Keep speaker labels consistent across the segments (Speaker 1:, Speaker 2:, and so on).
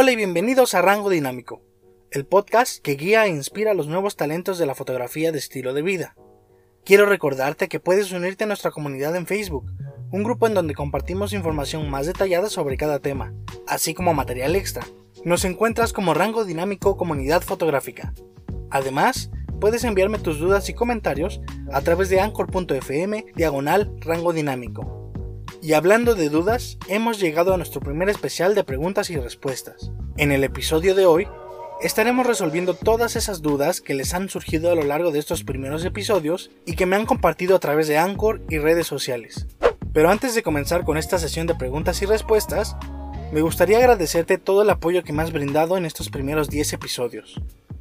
Speaker 1: Hola y bienvenidos a Rango Dinámico, el podcast que guía e inspira a los nuevos talentos de la fotografía de estilo de vida. Quiero recordarte que puedes unirte a nuestra comunidad en Facebook, un grupo en donde compartimos información más detallada sobre cada tema, así como material extra. Nos encuentras como Rango Dinámico Comunidad Fotográfica. Además, puedes enviarme tus dudas y comentarios a través de anchor.fm diagonal rango dinámico. Y hablando de dudas, hemos llegado a nuestro primer especial de preguntas y respuestas. En el episodio de hoy, estaremos resolviendo todas esas dudas que les han surgido a lo largo de estos primeros episodios y que me han compartido a través de Anchor y redes sociales. Pero antes de comenzar con esta sesión de preguntas y respuestas, me gustaría agradecerte todo el apoyo que me has brindado en estos primeros 10 episodios.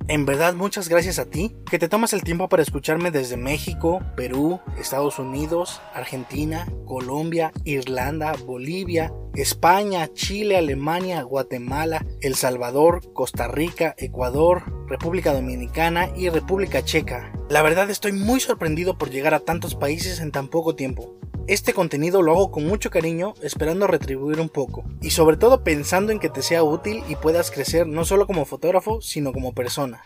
Speaker 1: En verdad muchas gracias a ti que te tomas el tiempo para escucharme desde México, Perú, Estados Unidos, Argentina, Colombia, Irlanda, Bolivia, España, Chile, Alemania, Guatemala, El Salvador, Costa Rica, Ecuador, República Dominicana y República Checa. La verdad estoy muy sorprendido por llegar a tantos países en tan poco tiempo. Este contenido lo hago con mucho cariño, esperando retribuir un poco, y sobre todo pensando en que te sea útil y puedas crecer no solo como fotógrafo, sino como persona.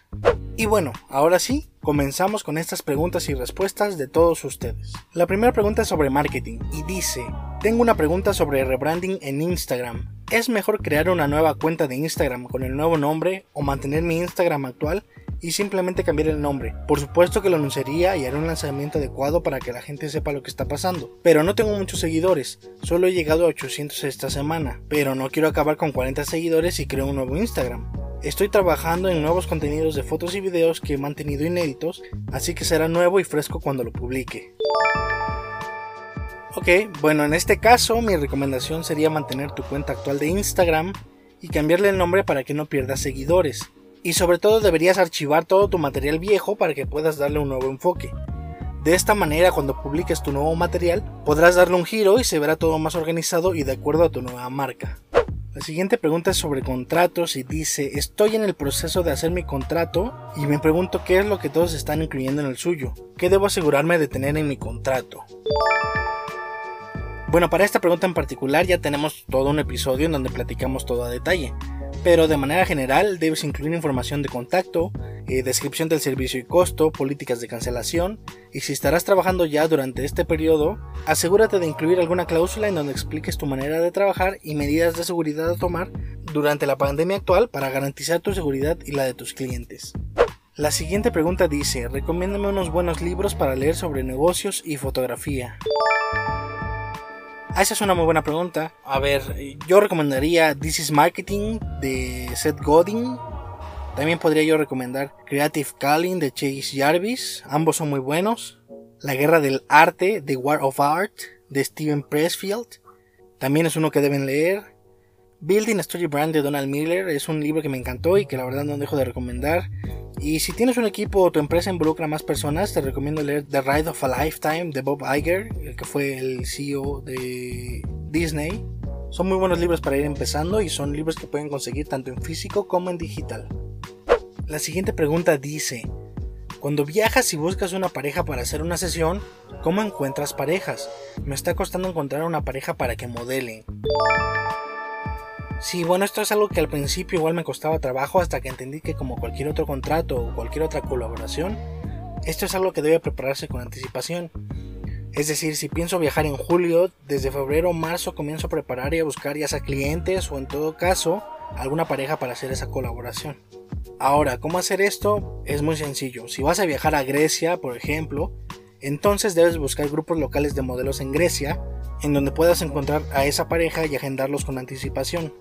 Speaker 1: Y bueno, ahora sí, comenzamos con estas preguntas y respuestas de todos ustedes. La primera pregunta es sobre marketing y dice, tengo una pregunta sobre rebranding en Instagram. ¿Es mejor crear una nueva cuenta de Instagram con el nuevo nombre o mantener mi Instagram actual y simplemente cambiar el nombre. Por supuesto que lo anunciaría y haré un lanzamiento adecuado para que la gente sepa lo que está pasando. Pero no tengo muchos seguidores, solo he llegado a 800 esta semana, pero no quiero acabar con 40 seguidores y creo un nuevo Instagram. Estoy trabajando en nuevos contenidos de fotos y videos que he mantenido inéditos, así que será nuevo y fresco cuando lo publique. Ok, bueno, en este caso mi recomendación sería mantener tu cuenta actual de Instagram y cambiarle el nombre para que no pierdas seguidores y sobre todo deberías archivar todo tu material viejo para que puedas darle un nuevo enfoque. De esta manera cuando publiques tu nuevo material podrás darle un giro y se verá todo más organizado y de acuerdo a tu nueva marca. La siguiente pregunta es sobre contratos y dice, estoy en el proceso de hacer mi contrato y me pregunto qué es lo que todos están incluyendo en el suyo, qué debo asegurarme de tener en mi contrato. Bueno, para esta pregunta en particular ya tenemos todo un episodio en donde platicamos todo a detalle pero de manera general debes incluir información de contacto, eh, descripción del servicio y costo, políticas de cancelación, y si estarás trabajando ya durante este periodo, asegúrate de incluir alguna cláusula en donde expliques tu manera de trabajar y medidas de seguridad a tomar durante la pandemia actual para garantizar tu seguridad y la de tus clientes. La siguiente pregunta dice, recomiéndame unos buenos libros para leer sobre negocios y fotografía. Ah, esa es una muy buena pregunta. A ver, yo recomendaría This is Marketing de Seth Godin. También podría yo recomendar Creative Calling de Chase Jarvis. Ambos son muy buenos. La Guerra del Arte, The War of Art de Steven Pressfield. También es uno que deben leer. Building a Story Brand de Donald Miller es un libro que me encantó y que la verdad no dejo de recomendar. Y si tienes un equipo o tu empresa involucra a más personas, te recomiendo leer The Ride of a Lifetime de Bob Iger, el que fue el CEO de Disney. Son muy buenos libros para ir empezando y son libros que pueden conseguir tanto en físico como en digital. La siguiente pregunta dice, cuando viajas y buscas una pareja para hacer una sesión, ¿cómo encuentras parejas? Me está costando encontrar una pareja para que modele. Sí, bueno, esto es algo que al principio igual me costaba trabajo hasta que entendí que como cualquier otro contrato o cualquier otra colaboración, esto es algo que debe prepararse con anticipación. Es decir, si pienso viajar en julio, desde febrero o marzo comienzo a preparar y a buscar ya sea clientes o en todo caso alguna pareja para hacer esa colaboración. Ahora, ¿cómo hacer esto? Es muy sencillo. Si vas a viajar a Grecia, por ejemplo, entonces debes buscar grupos locales de modelos en Grecia en donde puedas encontrar a esa pareja y agendarlos con anticipación.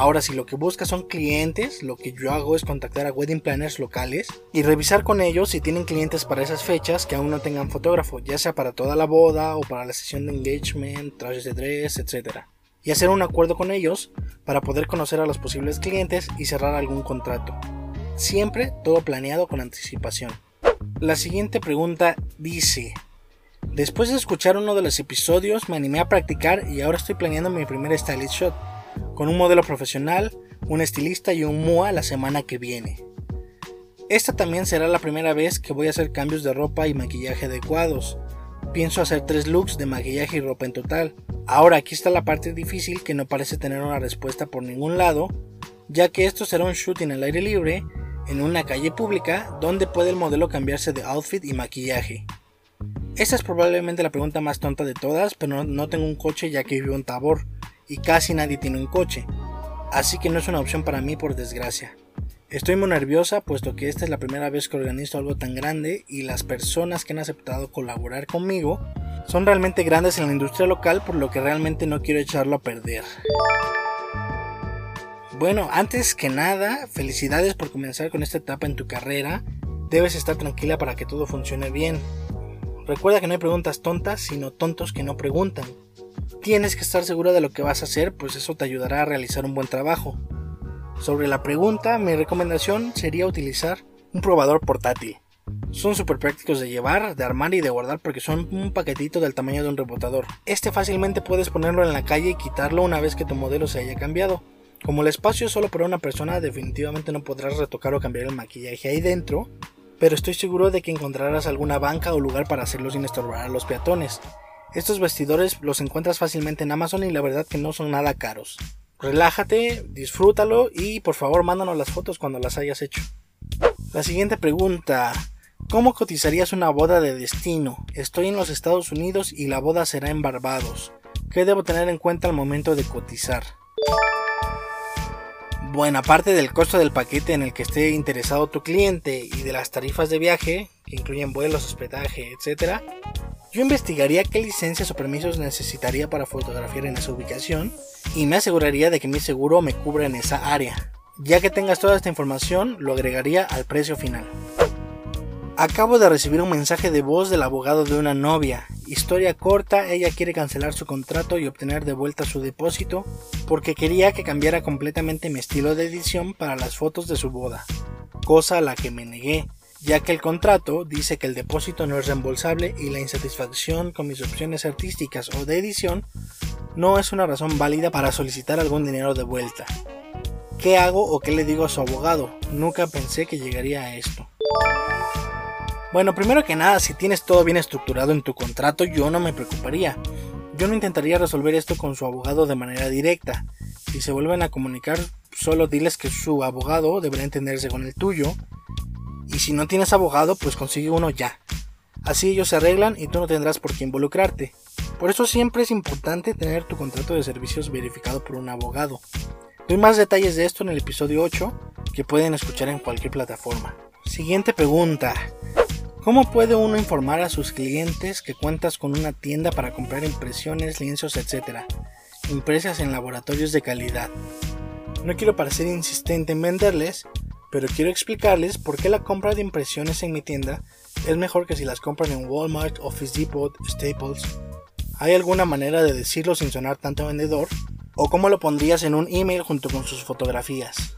Speaker 1: Ahora, si lo que buscas son clientes, lo que yo hago es contactar a wedding planners locales y revisar con ellos si tienen clientes para esas fechas que aún no tengan fotógrafo, ya sea para toda la boda o para la sesión de engagement, trajes de dress, etc. Y hacer un acuerdo con ellos para poder conocer a los posibles clientes y cerrar algún contrato. Siempre todo planeado con anticipación. La siguiente pregunta dice, Después de escuchar uno de los episodios me animé a practicar y ahora estoy planeando mi primer stylist shot, con un modelo profesional, un estilista y un MUA la semana que viene. Esta también será la primera vez que voy a hacer cambios de ropa y maquillaje adecuados. Pienso hacer tres looks de maquillaje y ropa en total. Ahora aquí está la parte difícil que no parece tener una respuesta por ningún lado, ya que esto será un shooting al aire libre en una calle pública donde puede el modelo cambiarse de outfit y maquillaje. Esta es probablemente la pregunta más tonta de todas, pero no, tengo un coche ya que vivo en Tabor y casi nadie tiene un coche, así que no es una opción para mí por desgracia. Estoy muy nerviosa puesto que esta es la primera vez que organizo algo tan grande y las personas que han aceptado colaborar conmigo son realmente grandes en la industria local por lo que realmente no quiero echarlo a perder. Bueno, antes que nada, felicidades por comenzar con esta etapa en tu carrera. Debes estar tranquila para que todo funcione bien. Recuerda que no hay preguntas tontas, sino tontos que no preguntan. Tienes que estar segura de lo que vas a hacer, pues eso te ayudará a realizar un buen trabajo. Sobre la pregunta, mi recomendación sería utilizar un probador portátil. Son súper prácticos de llevar, de armar y de guardar porque son un paquetito del tamaño de un rebotador. Este fácilmente puedes ponerlo en la calle y quitarlo una vez que tu modelo se haya cambiado. Como el espacio es solo para una persona, definitivamente no podrás retocar o cambiar el maquillaje ahí dentro, pero estoy seguro de que encontrarás alguna banca o lugar para hacerlo sin estorbar a los peatones. Estos vestidores los encuentras fácilmente en Amazon y la verdad que no son nada caros relájate, disfrútalo y por favor mándanos las fotos cuando las hayas hecho. La siguiente pregunta. ¿Cómo cotizarías una boda de destino? Estoy en los Estados Unidos y la boda será en Barbados. ¿Qué debo tener en cuenta al momento de cotizar? Bueno, aparte del costo del paquete en el que esté interesado tu cliente y de las tarifas de viaje, que incluyen vuelos, hospedaje, etc., yo investigaría qué licencias o permisos necesitaría para fotografiar en esa ubicación y me aseguraría de que mi seguro me cubra en esa área. Ya que tengas toda esta información, lo agregaría al precio final. Acabo de recibir un mensaje de voz del abogado de una novia. Historia corta, ella quiere cancelar su contrato y obtener de vuelta su depósito porque quería que cambiara completamente mi estilo de edición para las fotos de su boda, cosa a la que me negué ya que el contrato dice que el depósito no es reembolsable y la insatisfacción con mis opciones artísticas o de edición no es una razón válida para solicitar algún dinero de vuelta. ¿Qué hago o qué le digo a su abogado? Nunca pensé que llegaría a esto. Bueno, primero que nada, si tienes todo bien estructurado en tu contrato, yo no me preocuparía. Yo no intentaría resolver esto con su abogado de manera directa. Si se vuelven a comunicar, solo diles que su abogado deberá entenderse con el tuyo y si no tienes abogado, pues consigue uno ya. Así ellos se arreglan y tú no tendrás por qué involucrarte. Por eso siempre es importante tener tu contrato de servicios verificado por un abogado. Doy más detalles de esto en el episodio 8 que pueden escuchar en cualquier plataforma. Siguiente pregunta. ¿Cómo puede uno informar a sus clientes que cuentas con una tienda para comprar impresiones, lienzos, etcétera, impresas en laboratorios de calidad? No quiero parecer insistente en venderles, pero quiero explicarles por qué la compra de impresiones en mi tienda es mejor que si las compran en Walmart, Office Depot, Staples. ¿Hay alguna manera de decirlo sin sonar tanto vendedor? ¿O cómo lo pondrías en un email junto con sus fotografías?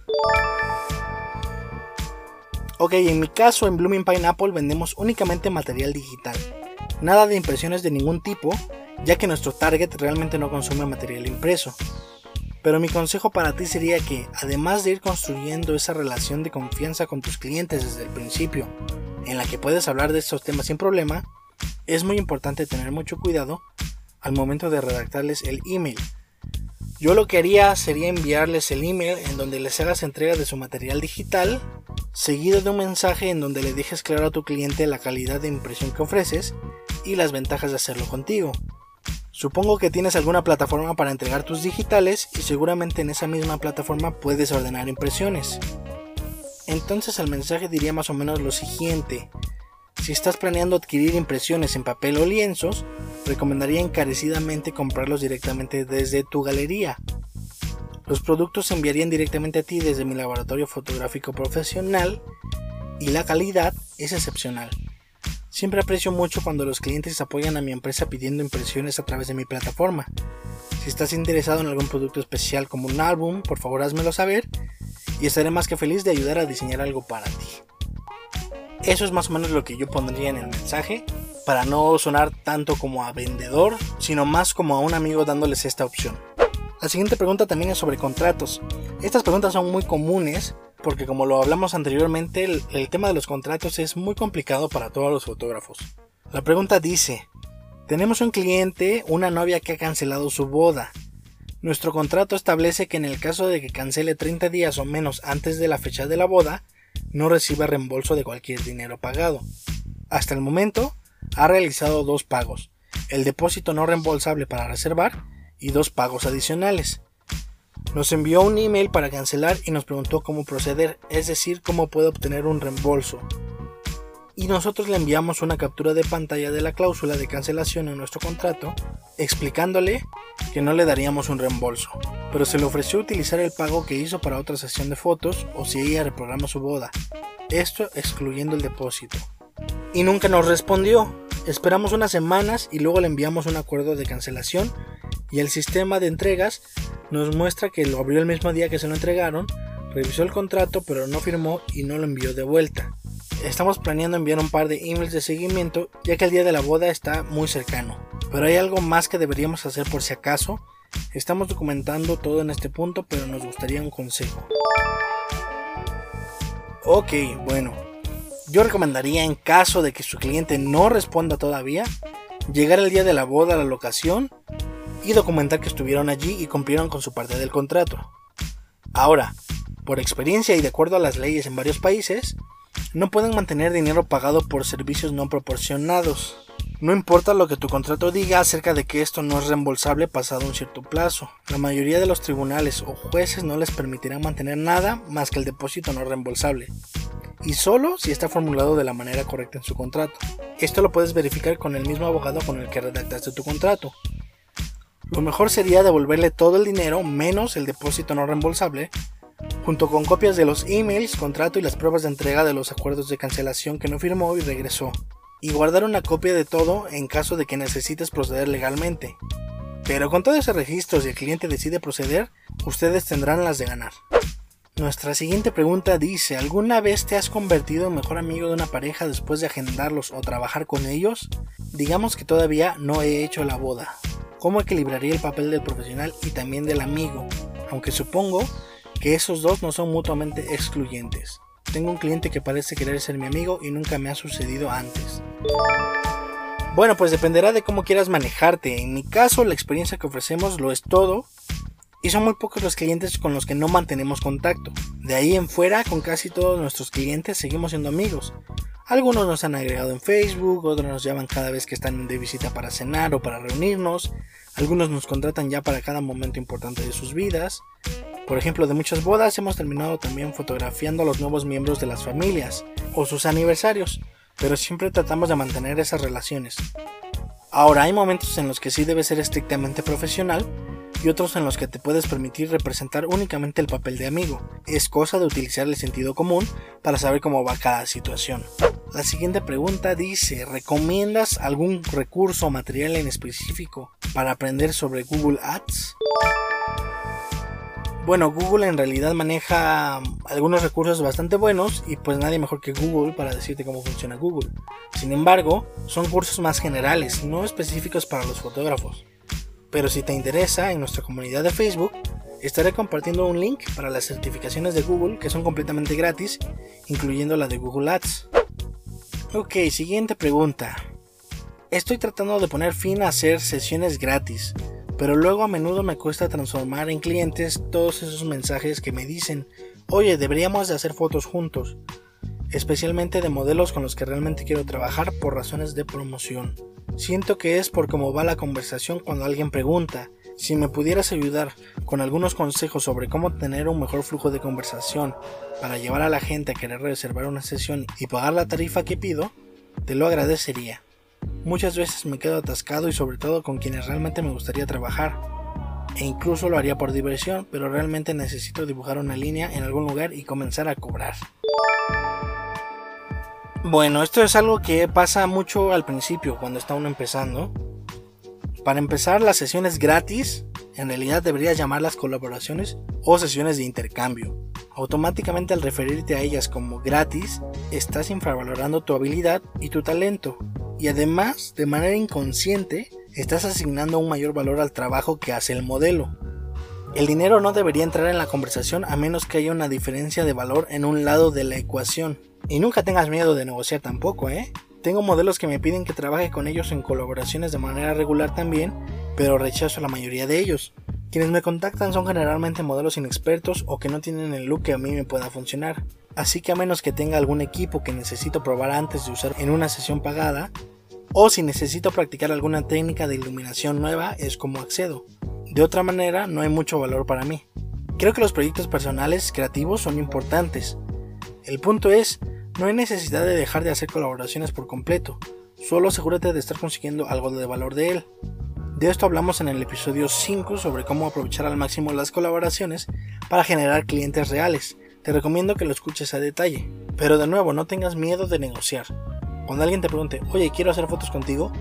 Speaker 1: Ok, en mi caso en Blooming Pineapple vendemos únicamente material digital, nada de impresiones de ningún tipo, ya que nuestro target realmente no consume material impreso. Pero mi consejo para ti sería que, además de ir construyendo esa relación de confianza con tus clientes desde el principio, en la que puedes hablar de estos temas sin problema, es muy importante tener mucho cuidado al momento de redactarles el email. Yo lo que haría sería enviarles el email en donde les hagas entrega de su material digital, seguido de un mensaje en donde le dejes claro a tu cliente la calidad de impresión que ofreces y las ventajas de hacerlo contigo. Supongo que tienes alguna plataforma para entregar tus digitales y seguramente en esa misma plataforma puedes ordenar impresiones. Entonces el mensaje diría más o menos lo siguiente. Si estás planeando adquirir impresiones en papel o lienzos, recomendaría encarecidamente comprarlos directamente desde tu galería. Los productos se enviarían directamente a ti desde mi laboratorio fotográfico profesional y la calidad es excepcional. Siempre aprecio mucho cuando los clientes apoyan a mi empresa pidiendo impresiones a través de mi plataforma. Si estás interesado en algún producto especial como un álbum, por favor házmelo saber y estaré más que feliz de ayudar a diseñar algo para ti. Eso es más o menos lo que yo pondría en el mensaje, para no sonar tanto como a vendedor, sino más como a un amigo dándoles esta opción. La siguiente pregunta también es sobre contratos. Estas preguntas son muy comunes porque como lo hablamos anteriormente, el, tema de los contratos es muy complicado para todos los fotógrafos. La pregunta dice, tenemos un cliente, una novia que ha cancelado su boda. Nuestro contrato establece que en el caso de que cancele 30 días o menos antes de la fecha de la boda, no reciba reembolso de cualquier dinero pagado. Hasta el momento, ha realizado dos pagos, el depósito no reembolsable para reservar y dos pagos adicionales. Nos envió un email para cancelar y nos preguntó cómo proceder, es decir, cómo puede obtener un reembolso. Y nosotros le enviamos una captura de pantalla de la cláusula de cancelación en nuestro contrato, explicándole que no le daríamos un reembolso, pero se le ofreció utilizar el pago que hizo para otra sesión de fotos o si ella reprograma su boda, esto excluyendo el depósito. Y nunca nos respondió. Esperamos unas semanas y luego le enviamos un acuerdo de cancelación y el sistema de entregas nos muestra que lo abrió el mismo día que se lo entregaron, revisó el contrato pero no firmó y no lo envió de vuelta. Estamos planeando enviar un par de emails de seguimiento ya que el día de la boda está muy cercano. Pero hay algo más que deberíamos hacer por si acaso. Estamos documentando todo en este punto pero nos gustaría un consejo. Ok, bueno. Yo recomendaría en caso de que su cliente no responda todavía, llegar el día de la boda a la locación y documentar que estuvieron allí y cumplieron con su parte del contrato. Ahora, por experiencia y de acuerdo a las leyes en varios países, no pueden mantener dinero pagado por servicios no proporcionados. No importa lo que tu contrato diga acerca de que esto no es reembolsable pasado un cierto plazo. La mayoría de los tribunales o jueces no les permitirán mantener nada más que el depósito no reembolsable. Y solo si está formulado de la manera correcta en su contrato. Esto lo puedes verificar con el mismo abogado con el que redactaste tu contrato. Lo mejor sería devolverle todo el dinero menos el depósito no reembolsable, junto con copias de los emails, contrato y las pruebas de entrega de los acuerdos de cancelación que no firmó y regresó, y guardar una copia de todo en caso de que necesites proceder legalmente. Pero con todo ese registro, si el cliente decide proceder, ustedes tendrán las de ganar. Nuestra siguiente pregunta dice, ¿alguna vez te has convertido en mejor amigo de una pareja después de agendarlos o trabajar con ellos? Digamos que todavía no he hecho la boda, cómo equilibraría el papel del profesional y también del amigo, aunque supongo que esos dos no son mutuamente excluyentes. Tengo un cliente que parece querer ser mi amigo y nunca me ha sucedido antes. Bueno, pues dependerá de cómo quieras manejarte. En mi caso, la experiencia que ofrecemos lo es todo y son muy pocos los clientes con los que no mantenemos contacto. De ahí en fuera, con casi todos nuestros clientes seguimos siendo amigos. Algunos nos han agregado en Facebook, otros nos llaman cada vez que están de visita para cenar o para reunirnos, algunos nos contratan ya para cada momento importante de sus vidas. Por ejemplo, de muchas bodas hemos terminado también fotografiando a los nuevos miembros de las familias o sus aniversarios, pero siempre tratamos de mantener esas relaciones. Ahora hay momentos en los que sí debe ser estrictamente profesional, y otros en los que te puedes permitir representar únicamente el papel de amigo. Es cosa de utilizar el sentido común para saber cómo va cada situación. La siguiente pregunta dice, ¿recomiendas algún recurso o material en específico para aprender sobre Google Ads? Bueno, Google en realidad maneja algunos recursos bastante buenos y pues nadie mejor que Google para decirte cómo funciona Google. Sin embargo, son cursos más generales, no específicos para los fotógrafos. Pero si te interesa, en nuestra comunidad de Facebook estaré compartiendo un link para las certificaciones de Google que son completamente gratis, incluyendo la de Google Ads. Ok, siguiente pregunta. Estoy tratando de poner fin a hacer sesiones gratis, pero luego a menudo me cuesta transformar en clientes todos esos mensajes que me dicen, oye, deberíamos de hacer fotos juntos, especialmente de modelos con los que realmente quiero trabajar por razones de promoción. Siento que es por cómo va la conversación cuando alguien pregunta. Si me pudieras ayudar con algunos consejos sobre cómo tener un mejor flujo de conversación para llevar a la gente a querer reservar una sesión y pagar la tarifa que pido, te lo agradecería. Muchas veces me quedo atascado y sobre todo con quienes realmente me gustaría trabajar. E incluso lo haría por diversión, pero realmente necesito dibujar una línea en algún lugar y comenzar a cobrar. Bueno, esto es algo que pasa mucho al principio cuando está uno empezando. Para empezar, las sesiones gratis, en realidad deberías llamarlas colaboraciones o sesiones de intercambio. Automáticamente al referirte a ellas como gratis, estás infravalorando tu habilidad y tu talento. Y además, de manera inconsciente, estás asignando un mayor valor al trabajo que hace el modelo. El dinero no debería entrar en la conversación a menos que haya una diferencia de valor en un lado de la ecuación. Y nunca tengas miedo de negociar tampoco, ¿eh? Tengo modelos que me piden que trabaje con ellos en colaboraciones de manera regular también, pero rechazo la mayoría de ellos. Quienes me contactan son generalmente modelos inexpertos o que no tienen el look que a mí me pueda funcionar. Así que a menos que tenga algún equipo que necesito probar antes de usar en una sesión pagada, o si necesito practicar alguna técnica de iluminación nueva es como accedo. De otra manera no hay mucho valor para mí. Creo que los proyectos personales creativos son importantes. El punto es, no hay necesidad de dejar de hacer colaboraciones por completo, solo asegúrate de estar consiguiendo algo de valor de él. De esto hablamos en el episodio 5 sobre cómo aprovechar al máximo las colaboraciones para generar clientes reales. Te recomiendo que lo escuches a detalle. Pero de nuevo, no tengas miedo de negociar. Cuando alguien te pregunte, oye, quiero hacer fotos contigo,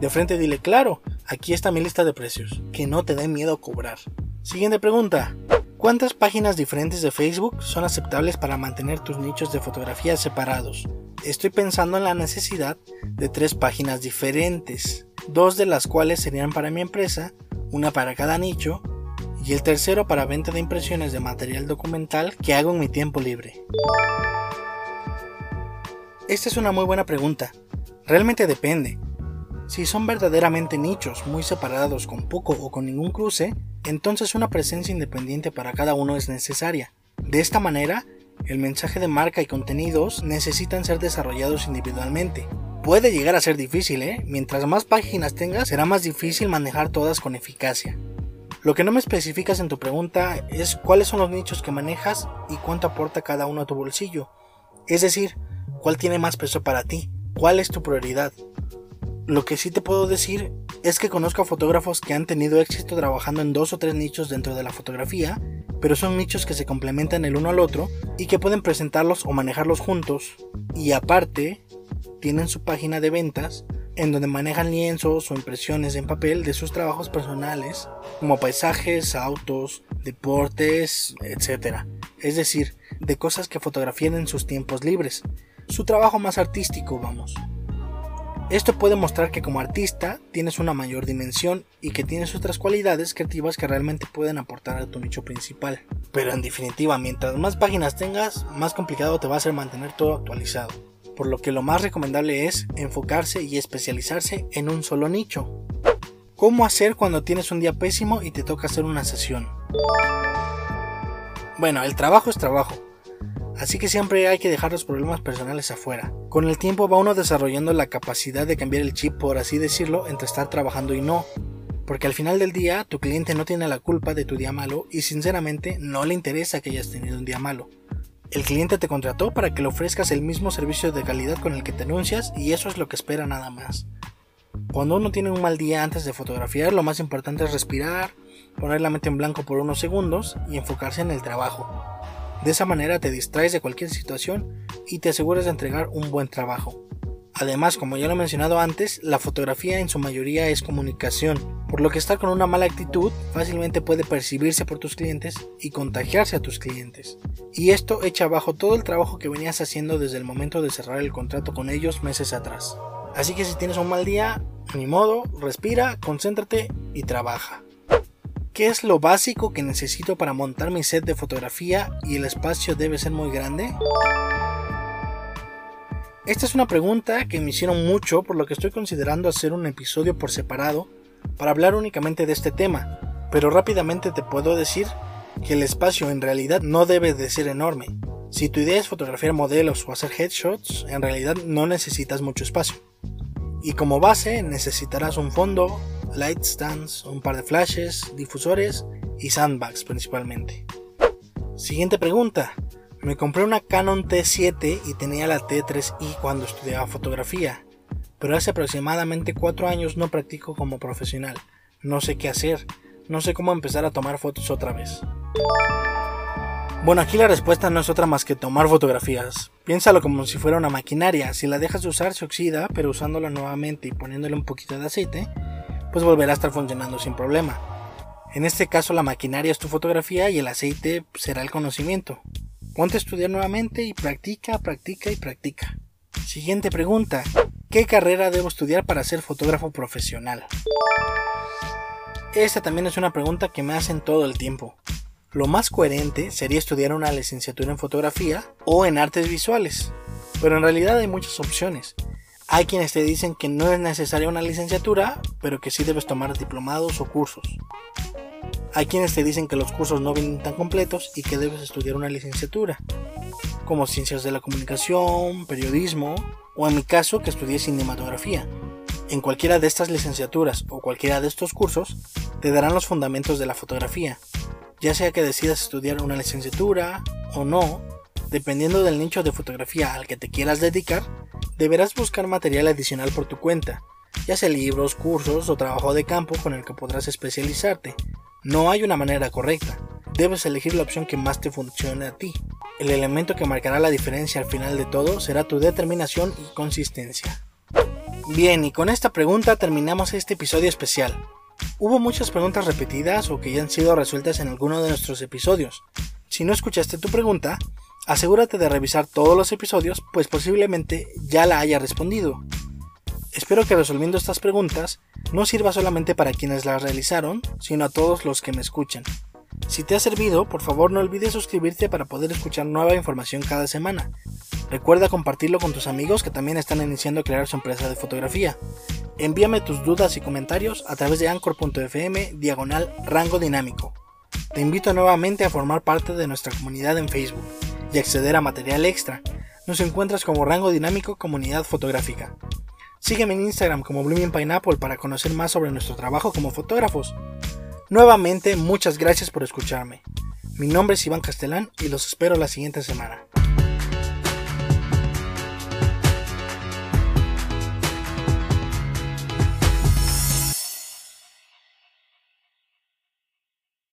Speaker 1: de frente dile, claro, aquí está mi lista de precios. Que no te dé miedo cobrar. Siguiente pregunta. ¿Cuántas páginas diferentes de Facebook son aceptables para mantener tus nichos de fotografía separados? Estoy pensando en la necesidad de tres páginas diferentes dos de las cuales serían para mi empresa, una para cada nicho, y el tercero para venta de impresiones de material documental que hago en mi tiempo libre. Esta es una muy buena pregunta. Realmente depende. Si son verdaderamente nichos muy separados con poco o con ningún cruce, entonces una presencia independiente para cada uno es necesaria. De esta manera, el mensaje de marca y contenidos necesitan ser desarrollados individualmente, Puede llegar a ser difícil, ¿eh? Mientras más páginas tengas, será más difícil manejar todas con eficacia. Lo que no me especificas en tu pregunta es cuáles son los nichos que manejas y cuánto aporta cada uno a tu bolsillo. Es decir, cuál tiene más peso para ti, cuál es tu prioridad. Lo que sí te puedo decir es que conozco a fotógrafos que han tenido éxito trabajando en dos o tres nichos dentro de la fotografía, pero son nichos que se complementan el uno al otro y que pueden presentarlos o manejarlos juntos. Y aparte, tienen su página de ventas en donde manejan lienzos o impresiones en papel de sus trabajos personales, como paisajes, autos, deportes, etc. Es decir, de cosas que fotografían en sus tiempos libres. Su trabajo más artístico, vamos. Esto puede mostrar que como artista tienes una mayor dimensión y que tienes otras cualidades creativas que realmente pueden aportar a tu nicho principal. Pero en definitiva, mientras más páginas tengas, más complicado te va a ser mantener todo actualizado por lo que lo más recomendable es enfocarse y especializarse en un solo nicho. ¿Cómo hacer cuando tienes un día pésimo y te toca hacer una sesión? Bueno, el trabajo es trabajo, así que siempre hay que dejar los problemas personales afuera. Con el tiempo va uno desarrollando la capacidad de cambiar el chip, por así decirlo, entre estar trabajando y no. Porque al final del día tu cliente no tiene la culpa de tu día malo y sinceramente no le interesa que hayas tenido un día malo. El cliente te contrató para que le ofrezcas el mismo servicio de calidad con el que te anuncias y eso es lo que espera nada más. Cuando uno tiene un mal día antes de fotografiar, lo más importante es respirar, poner la mente en blanco por unos segundos y enfocarse en el trabajo. De esa manera te distraes de cualquier situación y te aseguras de entregar un buen trabajo. Además, como ya lo he mencionado antes, la fotografía en su mayoría es comunicación, por lo que estar con una mala actitud fácilmente puede percibirse por tus clientes y contagiarse a tus clientes. Y esto echa abajo todo el trabajo que venías haciendo desde el momento de cerrar el contrato con ellos meses atrás. Así que si tienes un mal día, ni modo, respira, concéntrate y trabaja. ¿Qué es lo básico que necesito para montar mi set de fotografía y el espacio debe ser muy grande? Esta es una pregunta que me hicieron mucho por lo que estoy considerando hacer un episodio por separado para hablar únicamente de este tema, pero rápidamente te puedo decir que el espacio en realidad no debe de ser enorme. Si tu idea es fotografiar modelos o hacer headshots, en realidad no necesitas mucho espacio. Y como base necesitarás un fondo, light stands, un par de flashes, difusores y sandbags principalmente. Siguiente pregunta. Me compré una Canon T7 y tenía la T3i cuando estudiaba fotografía, pero hace aproximadamente 4 años no practico como profesional. No sé qué hacer, no sé cómo empezar a tomar fotos otra vez. Bueno, aquí la respuesta no es otra más que tomar fotografías. Piénsalo como si fuera una maquinaria. Si la dejas de usar se oxida, pero usándola nuevamente y poniéndole un poquito de aceite, pues volverá a estar funcionando sin problema. En este caso la maquinaria es tu fotografía y el aceite será el conocimiento. Ponte a estudiar nuevamente y practica, practica y practica. Siguiente pregunta. ¿Qué carrera debo estudiar para ser fotógrafo profesional? Esta también es una pregunta que me hacen todo el tiempo. Lo más coherente sería estudiar una licenciatura en fotografía o en artes visuales, pero en realidad hay muchas opciones. Hay quienes te dicen que no es necesaria una licenciatura, pero que sí debes tomar diplomados o cursos. Hay quienes te dicen que los cursos no vienen tan completos y que debes estudiar una licenciatura, como ciencias de la comunicación, periodismo, o en mi caso que estudié cinematografía. En cualquiera de estas licenciaturas o cualquiera de estos cursos te darán los fundamentos de la fotografía, ya sea que decidas estudiar una licenciatura o no, dependiendo del nicho de fotografía al que te quieras dedicar, deberás buscar material adicional por tu cuenta, ya sea libros, cursos o trabajo de campo con el que podrás especializarte. No hay una manera correcta, debes elegir la opción que más te funcione a ti. El elemento que marcará la diferencia al final de todo será tu determinación y consistencia. Bien, y con esta pregunta terminamos este episodio especial. Hubo muchas preguntas repetidas o que ya han sido resueltas en alguno de nuestros episodios. Si no escuchaste tu pregunta, asegúrate de revisar todos los episodios, pues posiblemente ya la haya respondido. Espero que resolviendo estas preguntas no sirva solamente para quienes las realizaron, sino a todos los que me escuchan. Si te ha servido, por favor no olvides suscribirte para poder escuchar nueva información cada semana. Recuerda compartirlo con tus amigos que también están iniciando a crear su empresa de fotografía. Envíame tus dudas y comentarios a través de anchor.fm diagonal rango dinámico. Te invito nuevamente a formar parte de nuestra comunidad en Facebook y acceder a material extra. Nos encuentras como Rango Dinámico Comunidad Fotográfica. Sígueme en Instagram como Blooming Pineapple para conocer más sobre nuestro trabajo como fotógrafos. Nuevamente, muchas gracias por escucharme. Mi nombre es Iván Castellán y los espero la siguiente semana.